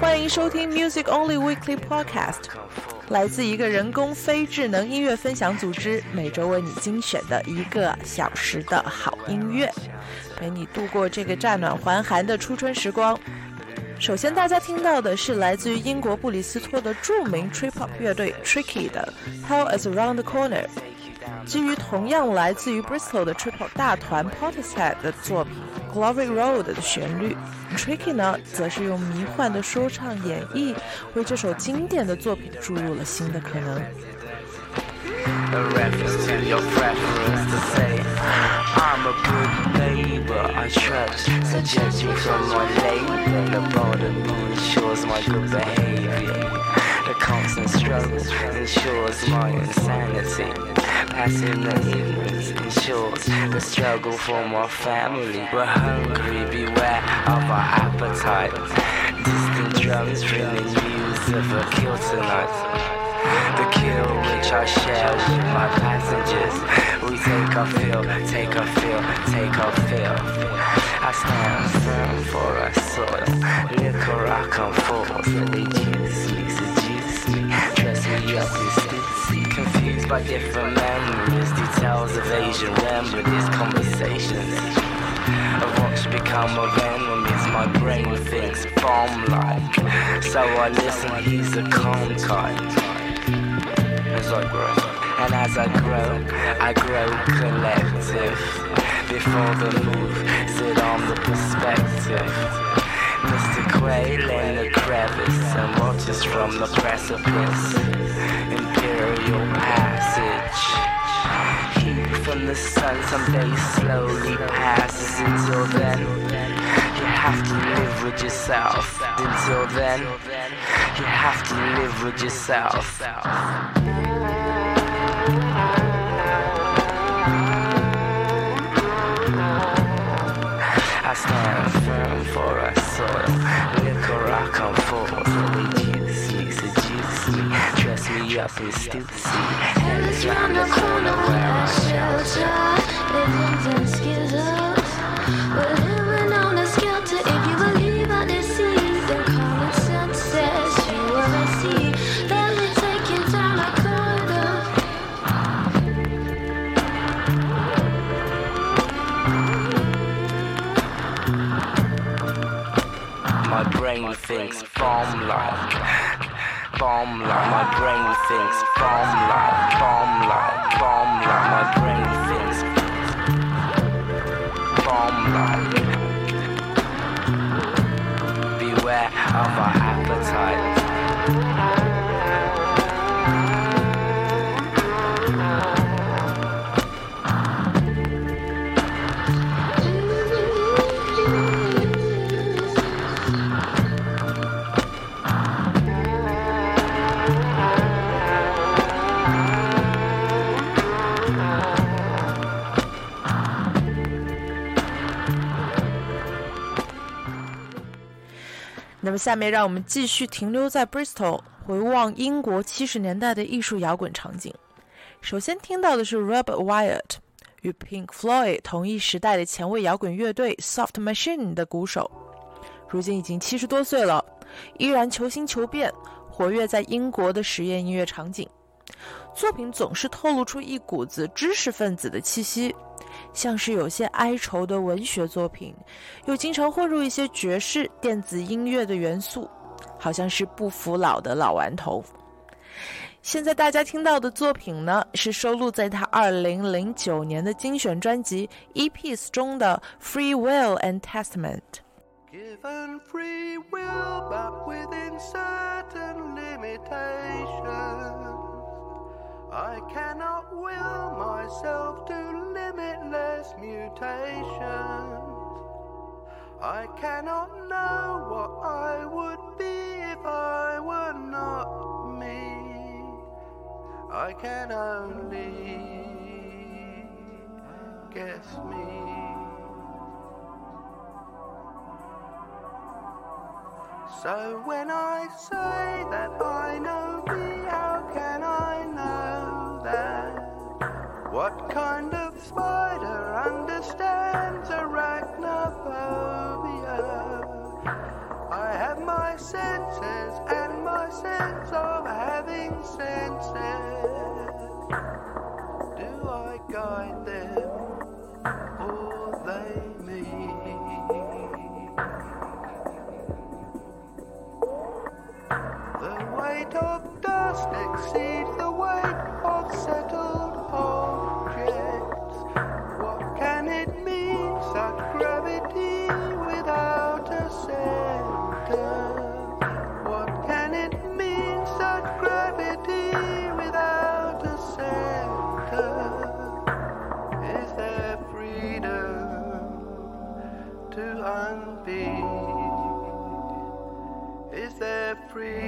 欢迎收听 Music Only Weekly Podcast，来自一个人工非智能音乐分享组织，每周为你精选的一个小时的好音乐，陪你度过这个乍暖还寒的初春时光。首先，大家听到的是来自于英国布里斯托的著名 Trip Hop 乐队 Tricky 的《Hell Is Around the Corner》。基于同样来自于 Bristol 的 Trip Hop 大团 Portishead 的作品《Glory Road》的旋律，Tricky 呢，则是用迷幻的说唱演绎，为这首经典的作品注入了新的可能。a reference to your preference to say I'm a good neighbor, I trust Suggestions from my labor The border moon ensures my good behavior The constant struggle ensures my insanity Passing the ignorance ensures the struggle for my family We're hungry, beware of our appetite Distant drums ringing news of a kill tonight the kill which I share with my passengers. We take our fill, take our fill, take our fill. I stand firm for our soil. Liquor I come forth, and they juice me, Confused by different memories, details of Asian remedies, conversations. Of what's become of enemies, my brain thinks bomb like. So I listen, he's a calm kind as I grow. And as I grow, I grow collective. Before the move, sit on the perspective. Mr. Quail in the crevice and watches from the precipice. Imperial passage. Heat from the sun someday slowly passes until then. You have to live with yourself. Until then, you have to live with yourself. I stand firm for a soil. Liquor I come reduce me, seduce me, dress me up in. And it's round the corner where I shelter. Living in skizzles. Brain thinks bomb like, bomb like. My brain thinks bomb like, bomb like, bomb like. My brain thinks bomb like. Beware of our appetite. 那么下面让我们继续停留在 Bristol，回望英国七十年代的艺术摇滚场景。首先听到的是 Robert Wyatt，与 Pink Floyd 同一时代的前卫摇滚乐队 Soft Machine 的鼓手，如今已经七十多岁了，依然求新求变，活跃在英国的实验音乐场景。作品总是透露出一股子知识分子的气息，像是有些哀愁的文学作品又经常混入一些爵士电子音乐的元素好像是不服老的老顽童。现在大家听到的作品呢是收录在他二零零九年的精选专辑 ep 中的 free will and testament given free will but within certain limitations. I cannot will myself to limitless mutations. I cannot know what I would be if I were not me. I can only guess me. So when I say that I know thee, how can I know that? What kind of spider understands arachnophobia? I have my senses and my sense of having senses. There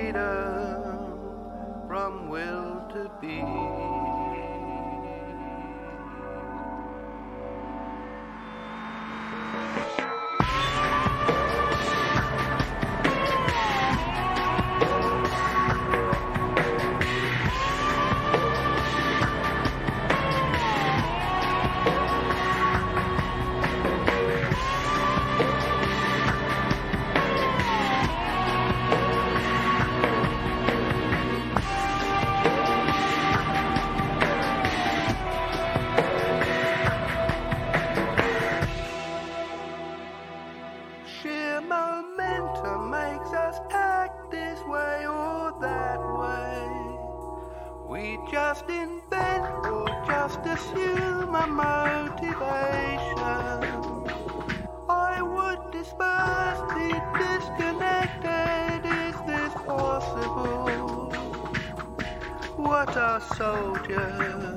What are soldiers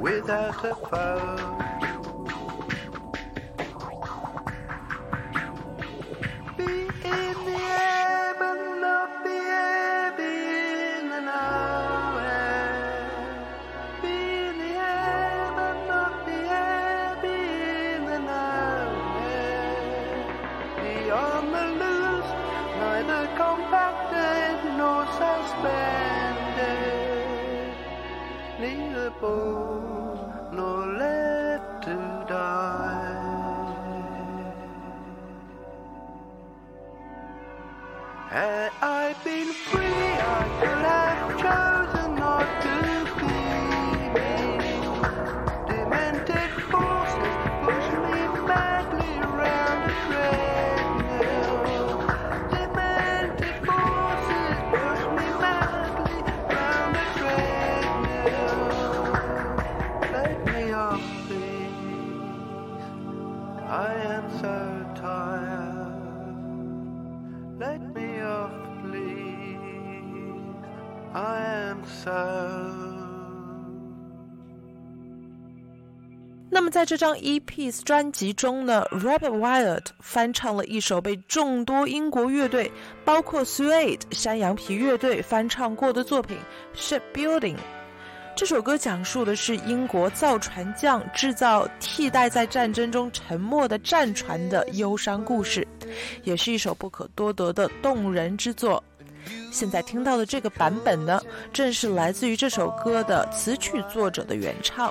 without a foe? 这张 EP 专辑中呢，Robert Wyatt 翻唱了一首被众多英国乐队，包括 Suede 山羊皮乐队翻唱过的作品《Shipbuilding》。这首歌讲述的是英国造船匠制造替代在战争中沉没的战船的忧伤故事，也是一首不可多得的动人之作。现在听到的这个版本呢，正是来自于这首歌的词曲作者的原唱。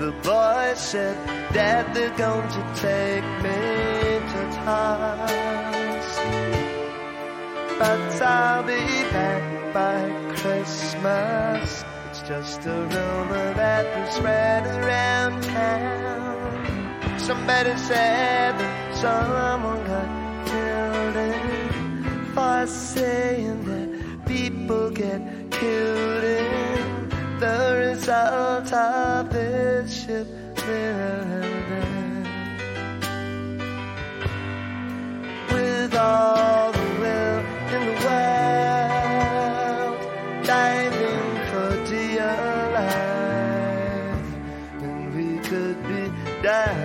The boy said, Dad, they're going to take me to task but I'll be back by Christmas. It's just a rumor that was spread around town. Somebody said that someone got killed in for saying that people get killed in the result of this shipbuilding. With all the will in the world, diving for dear life, and we could be diving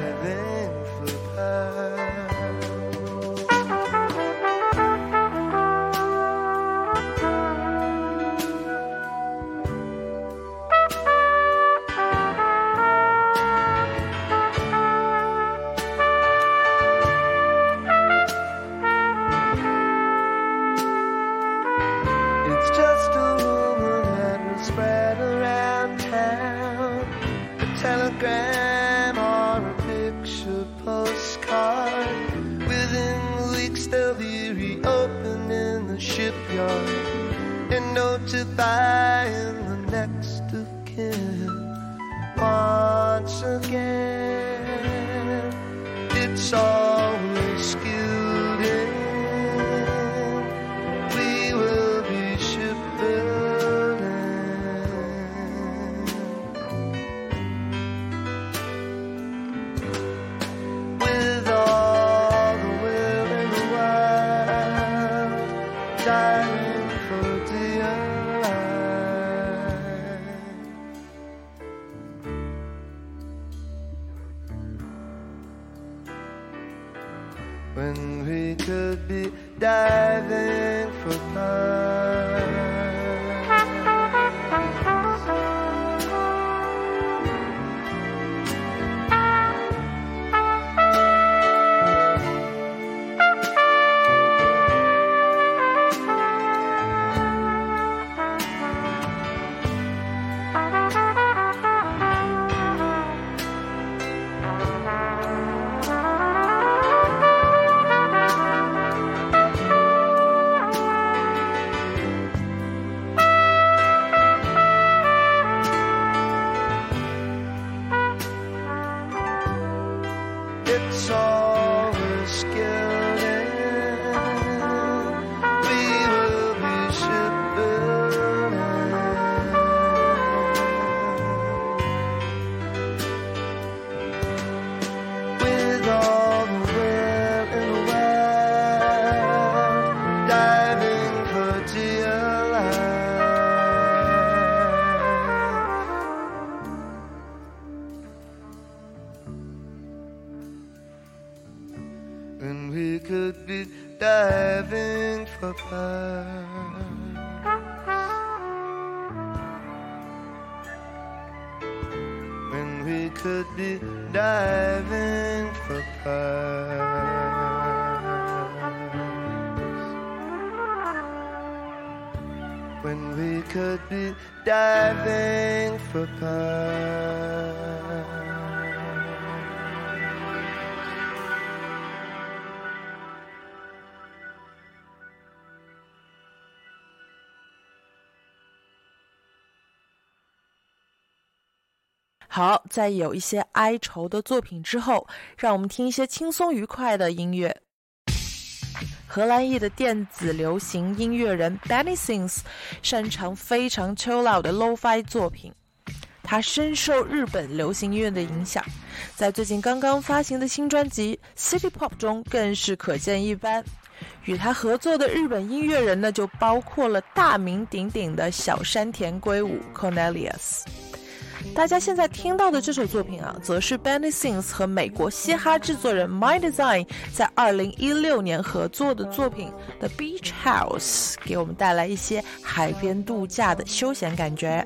It's all When we could be diving for pearls. When we could be diving for pearls. 在有一些哀愁的作品之后，让我们听一些轻松愉快的音乐。荷兰裔的电子流行音乐人 Benny Sings 擅长非常 chill out 的 lo-fi 作品。他深受日本流行音乐的影响，在最近刚刚发行的新专辑《City Pop》中更是可见一斑。与他合作的日本音乐人呢，就包括了大名鼎鼎的小山田圭吾 Cornelius。大家现在听到的这首作品啊，则是 Benny Sings 和美国嘻哈制作人 My Design 在二零一六年合作的作品《The Beach House》，给我们带来一些海边度假的休闲感觉。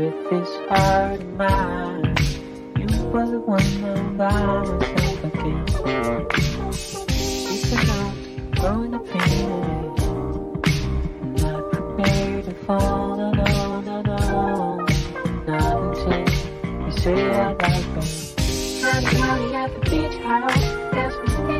With this heart of mine. You were the one I'm by myself again. It's not growing up in I'm not prepared to fall, no, no. Not until you say I like them. Out at the beach house, there's some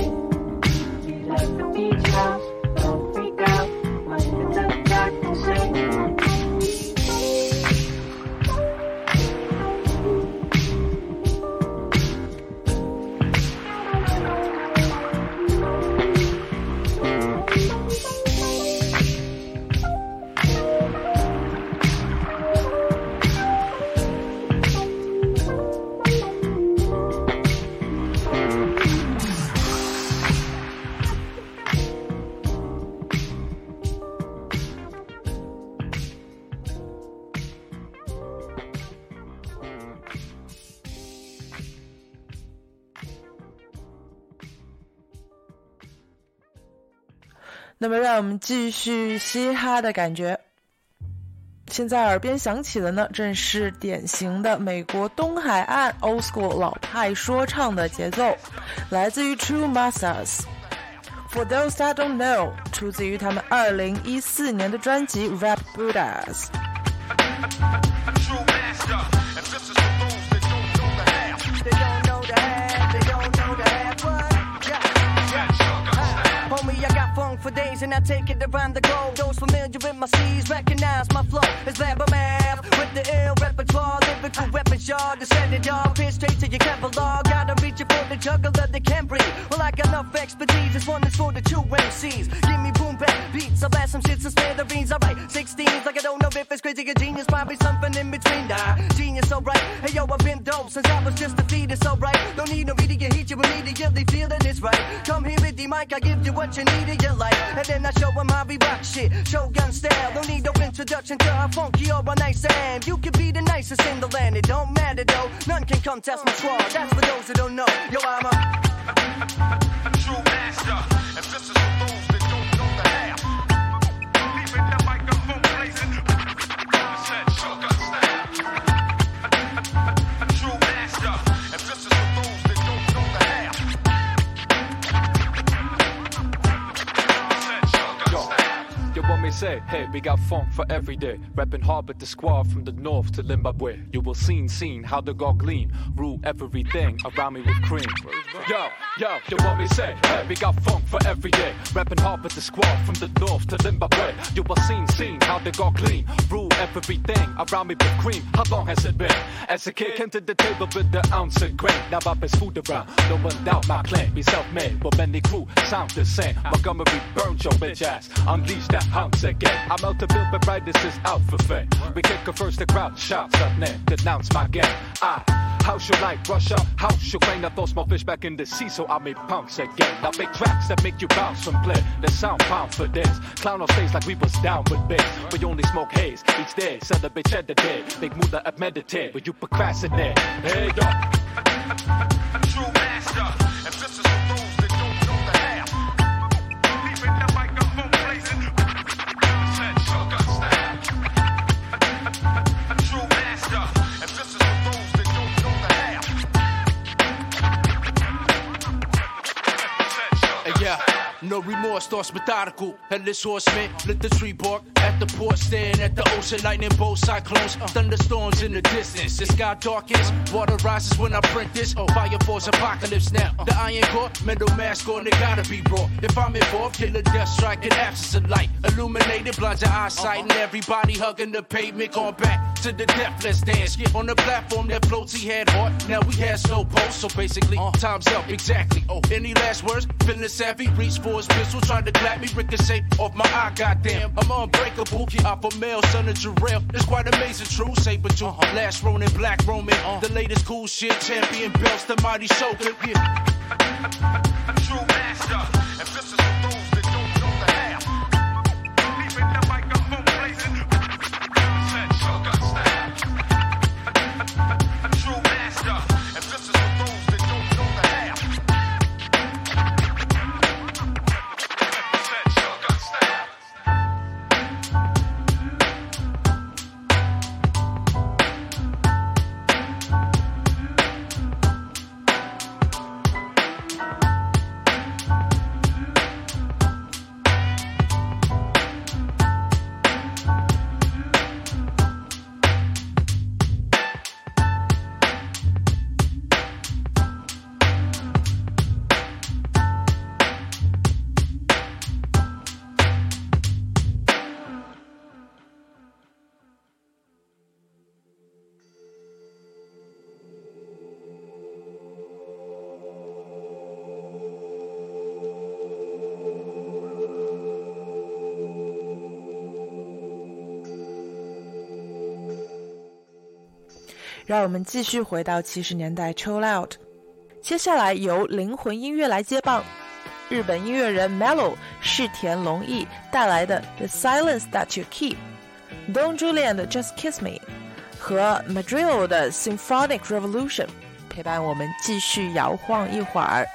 让我们继续嘻哈的感觉。现在耳边响起的呢，正是典型的美国东海岸 old school 老派说唱的节奏，来自于 True Masters。For those that don't know，出自于他们二零一四年的专辑《Rap Buddhas》。I for days and I take it around the globe. Those familiar with my C's recognize my flow. It's Lambert Math with the ill repertoire, lyrical weapons, y'all. It, y'all. Pierce straight to your catalog. Gotta reach it for the juggler that can't breathe. Well, I got enough expertise. This one is for the true MCs. Give me boom bap beats. I'll blast some shit to smithereens. Alright, 16s. Like I don't know if it's crazy or genius. Probably something in between. Nah, genius, alright. Hey, yo, I've been dope since I was just a fetus, alright. Don't need no media heat you immediately feel that it's right. Come here with the mic, I give you what you need your life. And then I show 'em how we rock shit. Shogun style. Don't need no introduction to how funky or a nice am. You can be the nicest in the land. It don't matter though. None can come test my squad. That's for those that don't know. Yo, I'm a. True master, and this is me say, hey, we got funk for every day. Rapping hard with the squad from the north to Zimbabwe. You will seen, seen how the god glean. Rule everything around me with cream. Yo, yo, you want me say, hey, we got funk for every day. Rapping hard with the squad from the north to Zimbabwe. You will seen, seen how the god glean. Rule everything around me with cream. How long has it been? As a kid, came to the table with the ounce of grain. Now I been food around. No one doubt my claim. Be self-made, but many crew sound the same. Montgomery burned your bitch ass. Unleash that hounds again. I'm out to build, but right, this is out for fame. We kick it first, the crowd shouts up name. Denounce my game. Ah, I. House you like Russia, house you claim I throw small fish back in the sea, so I make punks again. Now make tracks that make you bounce and play. The sound pound for this. Clown on stage like we was down with bass. We only smoke haze each day, celebrate cheddar day. Make Muda at meditate, but you procrastinate. Hey, yo. True master, no remorse, thoughts methodical. Headless horseman, lit the tree bark at the port, staring at the ocean, lightning bolts, cyclones, uh. thunderstorms in the distance. The sky darkens, water rises when I print this. Oh, fire falls, apocalypse now. Uh. The iron core, metal mask on, it gotta be brought. If I'm involved, killer death strike in absence of light. Illuminated, blind your eyesight, uh-huh. and everybody hugging the pavement, going back to the deathless dance. On the platform that floats, he had heart. Now we had slow pulse, so basically, uh. time's up, exactly. Oh, any last words? Feeling savvy, reach for his pistol, trying to clap me, ricochet off my eye, goddamn. I'm unbreakable, a male, son of Jarrell. It's quite amazing, true, saber tooth. Uh-huh. Last Ronin, black Roman, uh. the latest cool shit, champion belts, the mighty shogun. Yeah. True master, 让我们继续回到七十年代 Chill Out。接下来由灵魂音乐来接棒，日本音乐人 Mellow 世田龙义带来的《The Silence That You Keep》，Don Julian 的《Just Kiss Me》和 Madrigal 的《Symphonic Revolution》陪伴我们继续摇晃一会儿。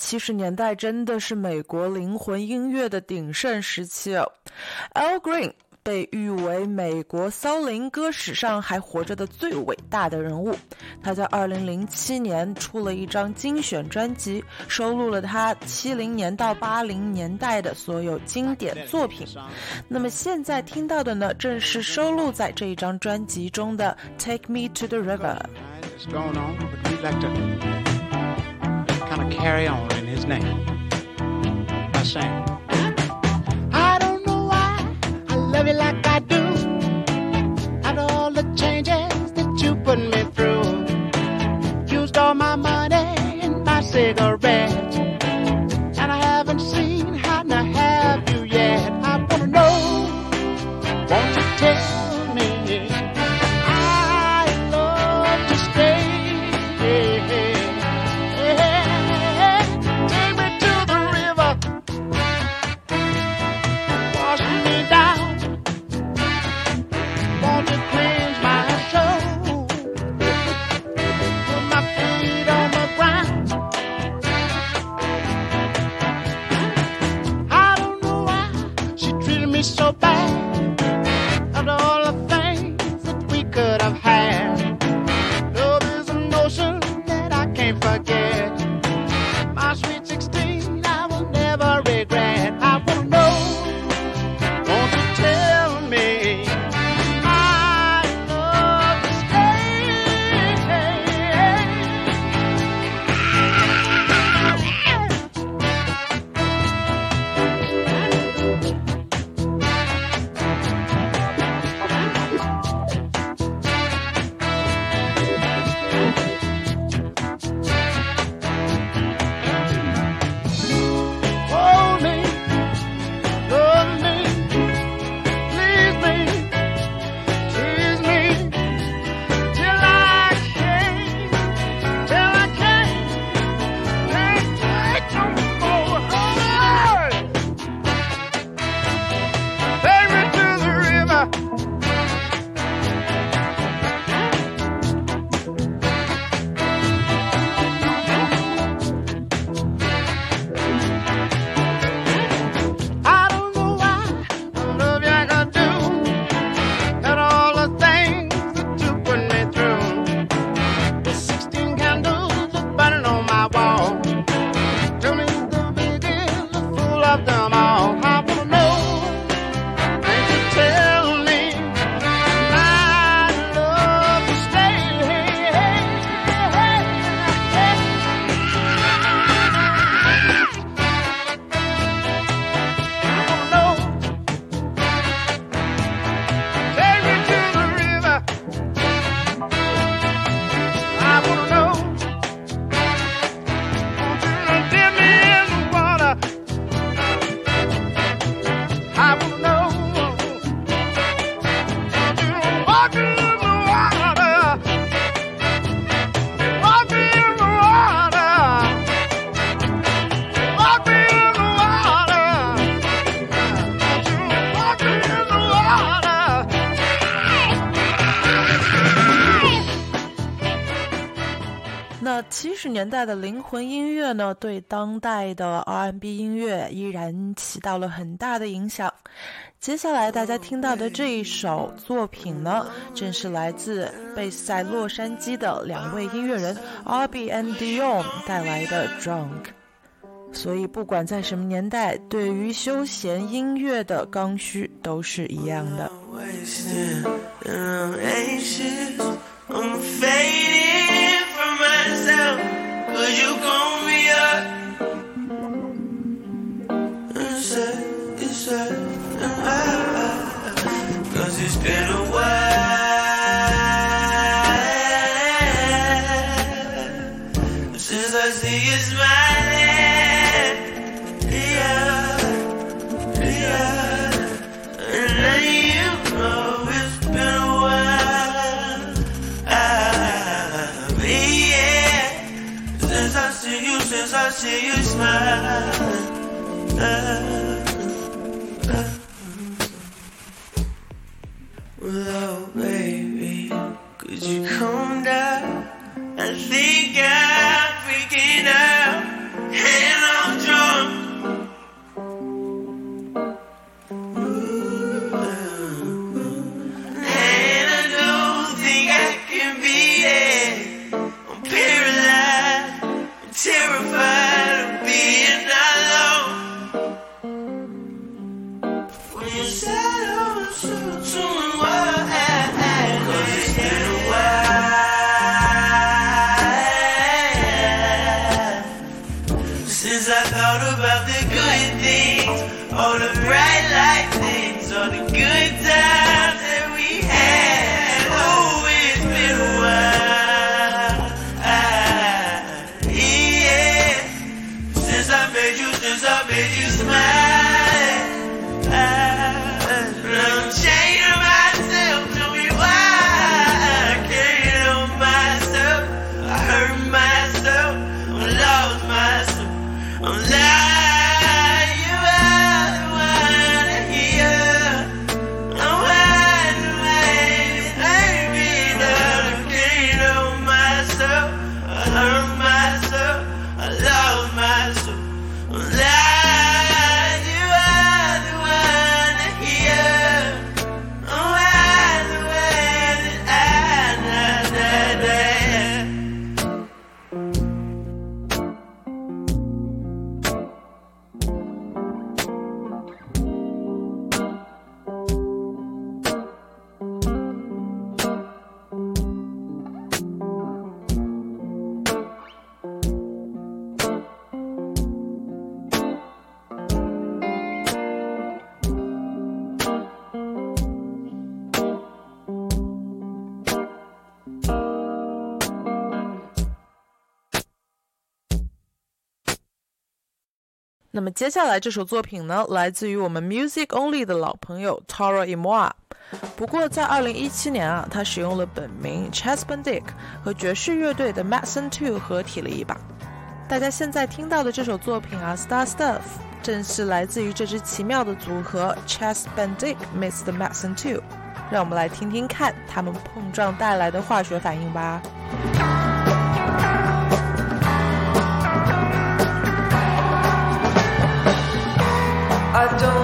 七十年代真的是美国灵魂音乐的鼎盛时期哦。Al Green 被誉为美国骚灵歌史上还活着的最伟大的人物。他在2007年出了一张精选专辑，收录了他70年到80年代的所有经典作品。那么现在听到的呢，正是收录在这一张专辑中的《Take Me to the River》。kind of carry on in his name I say, I don't know why I love you like I do. At all the changes that you put me through, used all my money and my cigarettes, and I haven't seen how to have you yet. I wanna know, won't you take? 年代的灵魂音乐呢，对当代的 R&B 音乐依然起到了很大的影响。接下来大家听到的这一首作品呢，正是来自贝斯在洛杉矶的两位音乐人 R B and Dion 带来的《Drunk》。所以，不管在什么年代，对于休闲音乐的刚需都是一样的。Could you call me up? And and I, cause it's been a freaking the good things All the bright light things All the good times 接下来这首作品呢，来自于我们 Music Only 的老朋友 Tara Imoa。不过在2017年啊，他使用了本名 Chas Bandic 和爵士乐队的 Mason Two 合体了一把。大家现在听到的这首作品啊，Star Stuff，正是来自于这支奇妙的组合 Chas Bandic meets the Mason Two。让我们来听听看他们碰撞带来的化学反应吧。I don't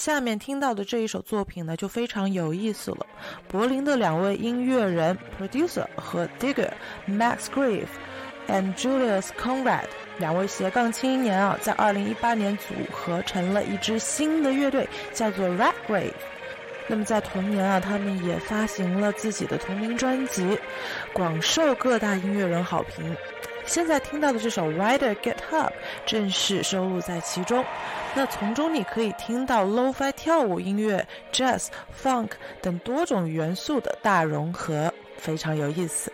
下面听到的这一首作品呢，就非常有意思了。柏林的两位音乐人 producer 和 digger Max Grave and Julius Conrad 两位斜杠青年啊，在2018年组合成了一支新的乐队，叫做 Rat Grave。那么在同年啊，他们也发行了自己的同名专辑，广受各大音乐人好评。现在听到的这首《Rider Get Up》正是收录在其中。那从中你可以听到 lo-fi 跳舞音乐、jazz、funk 等多种元素的大融合，非常有意思。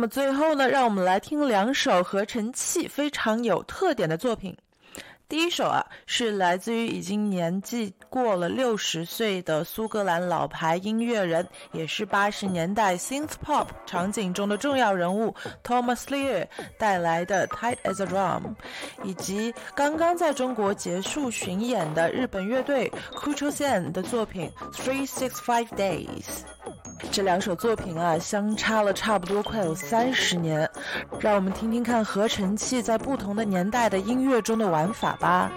那么最后呢，让我们来听两首合成器非常有特点的作品。第一首啊，是来自于已经年纪过了六十岁的苏格兰老牌音乐人，也是八十年代 synth pop 场景中的重要人物 Thomas Lear 带来的《Tight as a Drum》，以及刚刚在中国结束巡演的日本乐队 k u c h o Sen 的作品《Three Six Five Days》。这两首作品啊，相差了差不多快有三十年，让我们听听看合成器在不同的年代的音乐中的玩法八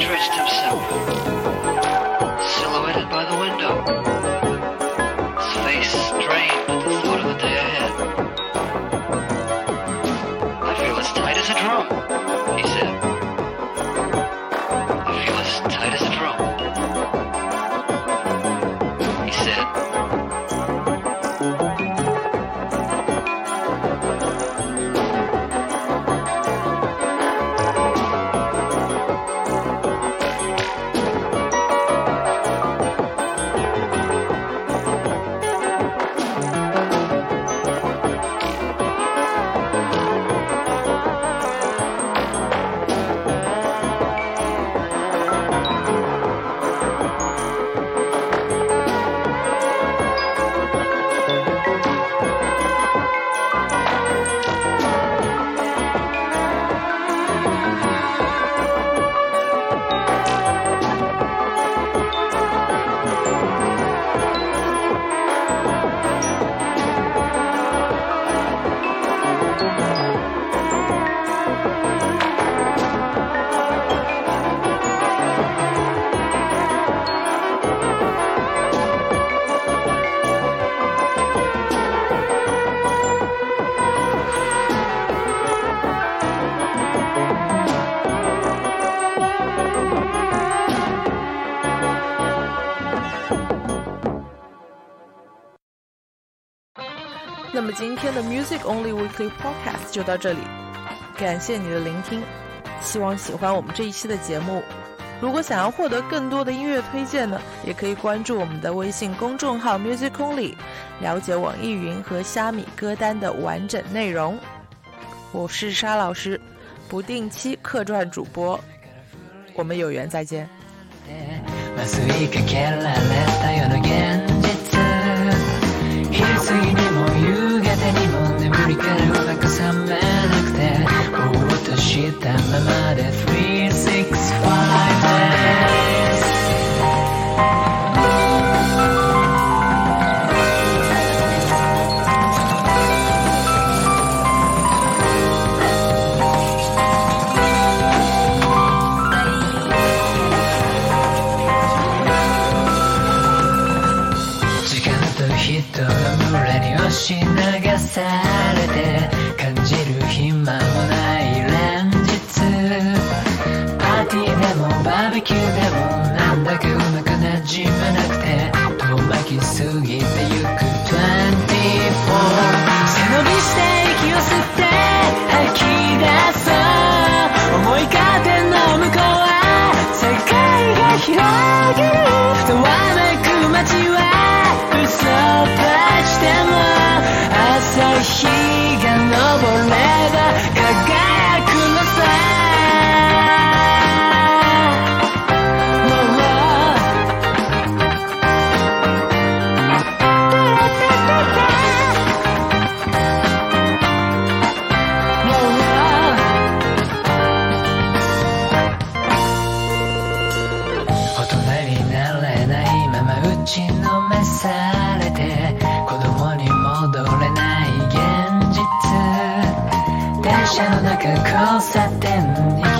stretched himself, the music only weekly podcast 就到这里，感谢你的聆听，希望喜欢我们这一期的节目。如果想要获得更多的音乐推荐呢？也可以关注我们的微信公众号 music only，了解网易云和虾米歌单的完整内容。我是沙老师，不定期客串主播，我们有缘再见。からごなか覚めなくてぼーっとしたままで365 days 広げるふわめく街は嘘ばしても朝日が昇れば車の中交差点に